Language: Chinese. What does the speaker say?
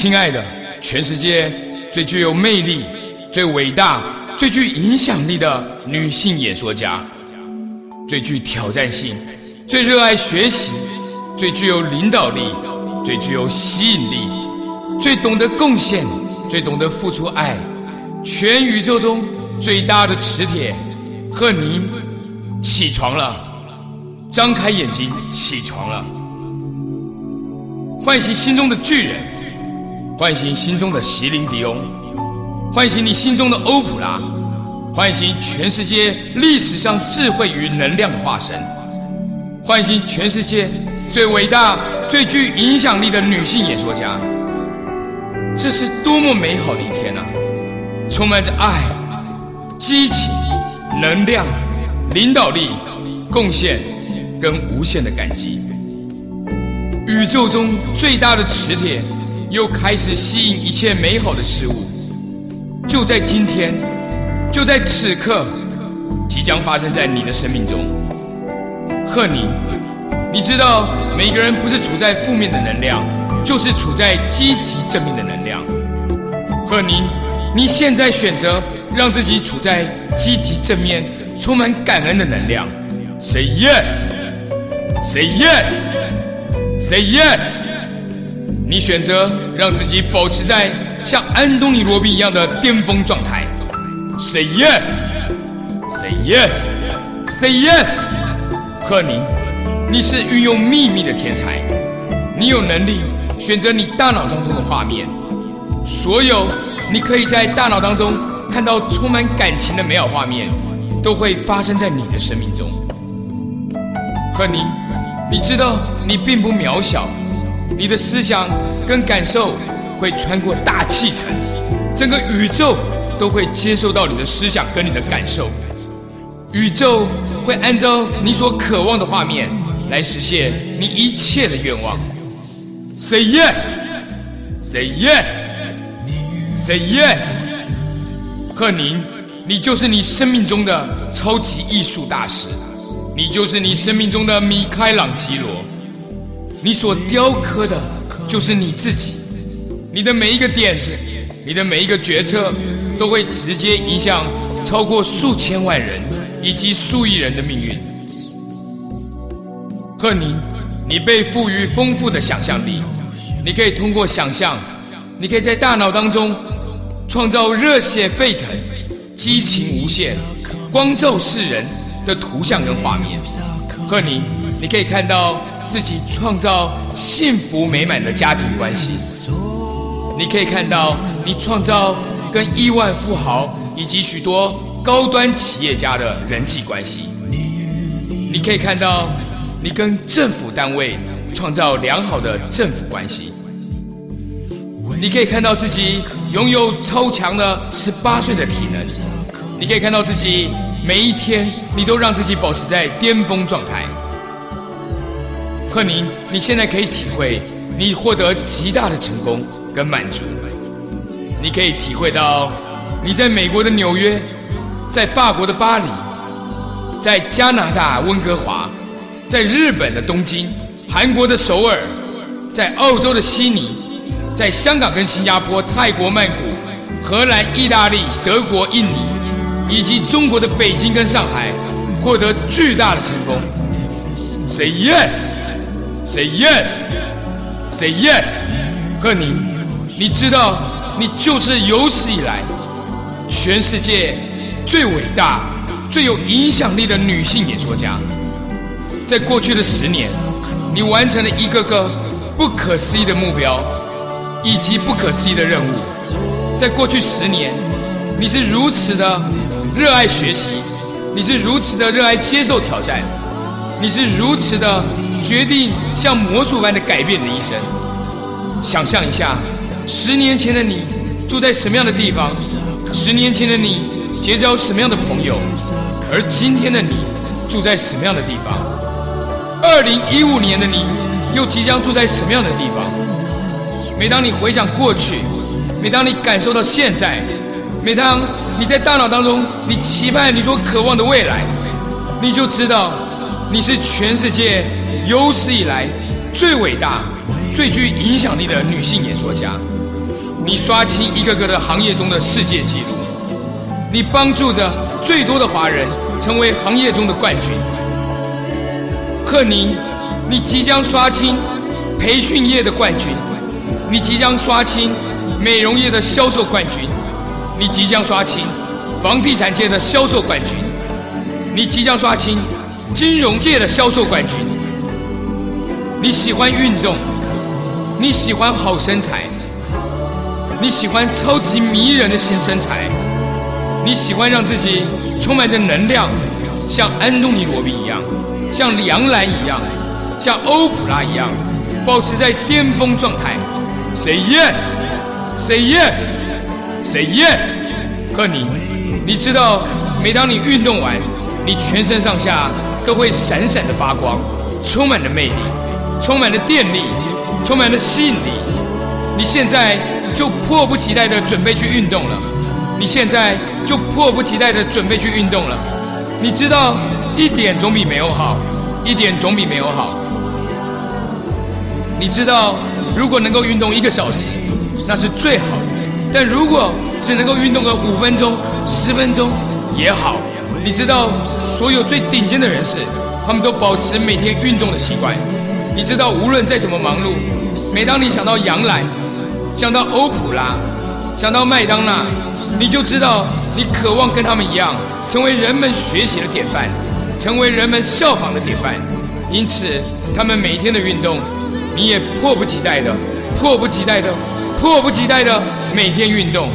亲爱的，全世界最具有魅力、最伟大、最具影响力的女性演说家，最具挑战性、最热爱学习、最具有领导力、最具有吸引力、最懂得贡献、最懂得付出爱，全宇宙中最大的磁铁，和您，起床了，张开眼睛，起床了，唤醒心中的巨人。唤醒心中的席琳迪翁，唤醒你心中的欧普拉，唤醒全世界历史上智慧与能量的化身，唤醒全世界最伟大、最具影响力的女性演说家。这是多么美好的一天啊！充满着爱、激情、能量、领导力、贡献跟无限的感激。宇宙中最大的磁铁。又开始吸引一切美好的事物，就在今天，就在此刻，即将发生在你的生命中。贺宁，你知道，每个人不是处在负面的能量，就是处在积极正面的能量。贺宁，你现在选择让自己处在积极正面、充满感恩的能量。Say yes, say yes, say yes. 你选择让自己保持在像安东尼·罗宾一样的巅峰状态。Say yes, say yes, say yes。贺宁，你是运用秘密的天才，你有能力选择你大脑当中的画面，所有你可以在大脑当中看到充满感情的美好画面，都会发生在你的生命中。贺宁，你知道你并不渺小。你的思想跟感受会穿过大气层，整个宇宙都会接受到你的思想跟你的感受，宇宙会按照你所渴望的画面来实现你一切的愿望。Say yes, say yes, say yes。贺宁，你就是你生命中的超级艺术大师，你就是你生命中的米开朗基罗。你所雕刻的，就是你自己。你的每一个点子，你的每一个决策，都会直接影响超过数千万人以及数亿人的命运。贺宁，你被赋予丰富的想象力，你可以通过想象，你可以在大脑当中创造热血沸腾、激情无限、光照世人的图像跟画面。贺宁，你可以看到。自己创造幸福美满的家庭关系，你可以看到你创造跟亿万富豪以及许多高端企业家的人际关系，你可以看到你跟政府单位创造良好的政府关系，你可以看到自己拥有超强的十八岁的体能，你可以看到自己每一天你都让自己保持在巅峰状态。贺宁，你现在可以体会你获得极大的成功跟满足。你可以体会到你在美国的纽约，在法国的巴黎，在加拿大温哥华，在日本的东京，韩国的首尔，在澳洲的悉尼，在香港跟新加坡、泰国曼谷、荷兰、意大利、德国、印尼，以及中国的北京跟上海，获得巨大的成功。Say yes。Say yes, say yes，贺宁，你知道，你就是有史以来全世界最伟大、最有影响力的女性演说家。在过去的十年，你完成了一个个不可思议的目标以及不可思议的任务。在过去十年，你是如此的热爱学习，你是如此的热爱接受挑战。你是如此的决定，像魔术般的改变你的一生。想象一下，十年前的你住在什么样的地方？十年前的你结交什么样的朋友？而今天的你住在什么样的地方？二零一五年的你又即将住在什么样的地方？每当你回想过去，每当你感受到现在，每当你在大脑当中你期盼你所渴望的未来，你就知道。你是全世界有史以来最伟大、最具影响力的女性演说家。你刷新一个个的行业中的世界纪录，你帮助着最多的华人成为行业中的冠军。贺宁，你即将刷新培训业的冠军，你即将刷新美容业的销售冠军，你即将刷新房地产界的销售冠军，你即将刷新金融界的销售冠军。你喜欢运动，你喜欢好身材。你喜欢超级迷人的新身材，你喜欢让自己充满着能量，像安东尼罗宾一样，像梁兰一样，像欧普拉一样，保持在巅峰状态。Say yes, say yes, say yes。可你，你知道，每当你运动完，你全身上下都会闪闪的发光，充满了魅力，充满了电力，充满了吸引力。你现在。就迫不及待的准备去运动了，你现在就迫不及待的准备去运动了。你知道，一点总比没有好，一点总比没有好。你知道，如果能够运动一个小时，那是最好的；但如果只能够运动个五分钟、十分钟也好。你知道，所有最顶尖的人士，他们都保持每天运动的习惯。你知道，无论再怎么忙碌，每当你想到杨澜。想到欧普拉，想到麦当娜，你就知道你渴望跟他们一样，成为人们学习的典范，成为人们效仿的典范。因此，他们每天的运动，你也迫不及待的、迫不及待的、迫不及待的每天运动。